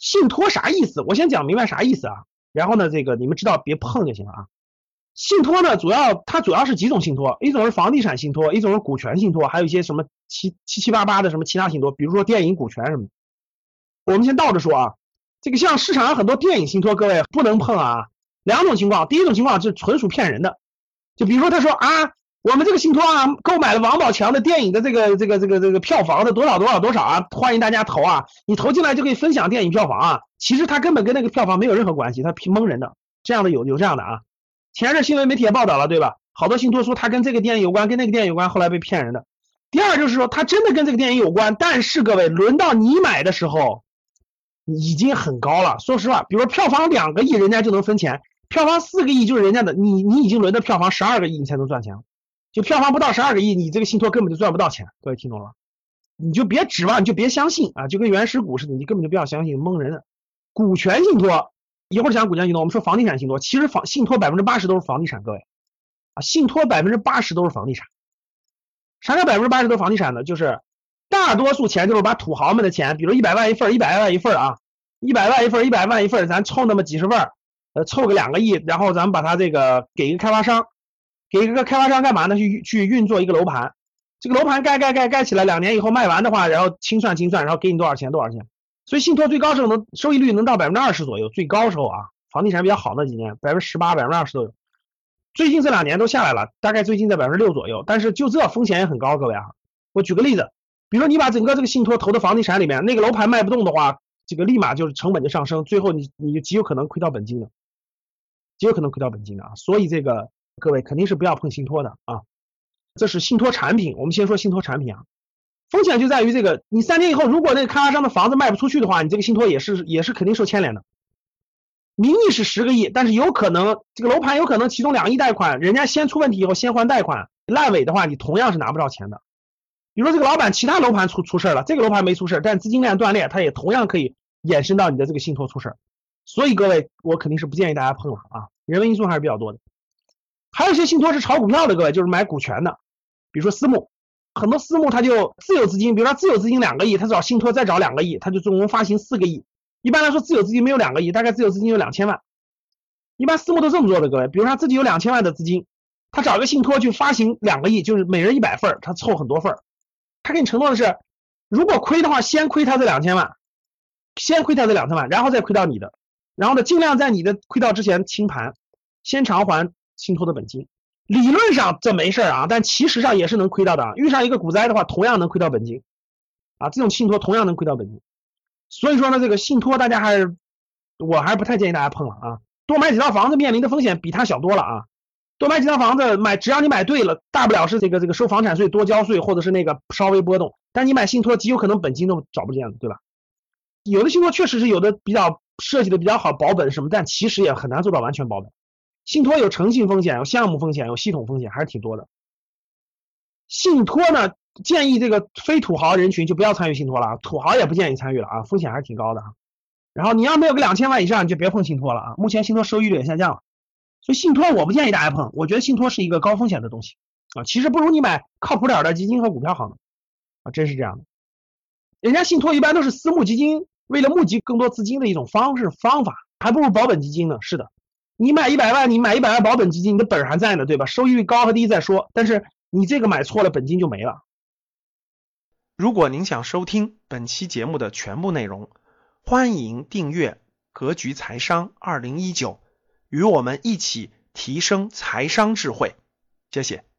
信托啥意思？我先讲明白啥意思啊，然后呢，这个你们知道别碰就行了啊。信托呢，主要它主要是几种信托，一种是房地产信托，一种是股权信托，还有一些什么七七七八八的什么其他信托，比如说电影股权什么。我们先倒着说啊，这个像市场上很多电影信托，各位不能碰啊。两种情况，第一种情况是纯属骗人的，就比如说他说啊。我们这个信托啊，购买了王宝强的电影的这个这个这个这个票房的多少多少多少啊，欢迎大家投啊，你投进来就可以分享电影票房啊。其实他根本跟那个票房没有任何关系，他蒙人的。这样的有有这样的啊，前阵新闻媒体也报道了，对吧？好多信托说他跟这个电影有关，跟那个电影有关，后来被骗人的。第二就是说他真的跟这个电影有关，但是各位轮到你买的时候已经很高了。说实话，比如票房两个亿，人家就能分钱；票房四个亿就是人家的，你你已经轮到票房十二个亿，你才能赚钱了。就票房不到十二个亿，你这个信托根本就赚不到钱。各位听懂了？你就别指望，你就别相信啊！就跟原始股似的，你根本就不要相信，蒙人的。股权信托，一会儿讲股权信托，我们说房地产信托，其实房信托百分之八十都是房地产，各位啊，信托百分之八十都是房地产。啥叫百分之八十都是房地产呢？就是大多数钱就是把土豪们的钱，比如一百万一份，一百万一份啊，一百万一份，一百万一份，咱凑那么几十份，呃，凑个两个亿，然后咱们把它这个给一个开发商。给一个开发商干嘛呢？去去运作一个楼盘，这个楼盘盖盖盖盖起来，两年以后卖完的话，然后清算清算，然后给你多少钱多少钱。所以信托最高时候能收益率能到百分之二十左右，最高时候啊，房地产比较好那几年，百分之十八、百分之二十都有。最近这两年都下来了，大概最近在百分之六左右。但是就这风险也很高，各位啊，我举个例子，比如说你把整个这个信托投的房地产里面，那个楼盘卖不动的话，这个立马就是成本就上升，最后你你就极有可能亏到本金的，极有可能亏到本金的啊。所以这个。各位肯定是不要碰信托的啊，这是信托产品。我们先说信托产品啊，风险就在于这个，你三年以后如果那个开发商的房子卖不出去的话，你这个信托也是也是肯定受牵连的。名义是十个亿，但是有可能这个楼盘有可能其中两亿贷款，人家先出问题以后先还贷款，烂尾的话你同样是拿不着钱的。比如说这个老板其他楼盘出出事了，这个楼盘没出事，但资金链断裂，他也同样可以延伸到你的这个信托出事。所以各位，我肯定是不建议大家碰了啊，人为因素还是比较多的。还有一些信托是炒股票的，各位就是买股权的，比如说私募，很多私募他就自有资金，比如说自有资金两个亿，他找信托再找两个亿，他就总共发行四个亿。一般来说，自有资金没有两个亿，大概自有资金有两千万。一般私募都这么做的，各位，比如他自己有两千万的资金，他找一个信托去发行两个亿，就是每人一百份，他凑很多份，他给你承诺的是，如果亏的话，先亏他这两千万，先亏他这两千万，然后再亏到你的，然后呢，尽量在你的亏到之前清盘，先偿还。信托的本金，理论上这没事啊，但其实上也是能亏到的。遇上一个股灾的话，同样能亏到本金啊。这种信托同样能亏到本金。所以说呢，这个信托大家还是，我还是不太建议大家碰了啊。多买几套房子面临的风险比它小多了啊。多买几套房子买，只要你买对了，大不了是这个这个收房产税多交税，或者是那个稍微波动。但你买信托极有可能本金都找不见了，对吧？有的信托确实是有的比较设计的比较好，保本什么，但其实也很难做到完全保本。信托有诚信风险，有项目风险，有系统风险，还是挺多的。信托呢，建议这个非土豪人群就不要参与信托了，土豪也不建议参与了啊，风险还是挺高的啊。然后你要没有个两千万以上，你就别碰信托了啊。目前信托收益率也下降了，所以信托我不建议大家碰。我觉得信托是一个高风险的东西啊，其实不如你买靠谱点的基金和股票好呢啊，真是这样的。人家信托一般都是私募基金为了募集更多资金的一种方式方法，还不如保本基金呢。是的。你买一百万，你买一百万保本基金，你的本还在呢，对吧？收益率高和低再说，但是你这个买错了，本金就没了。如果您想收听本期节目的全部内容，欢迎订阅《格局财商二零一九》，与我们一起提升财商智慧。谢谢。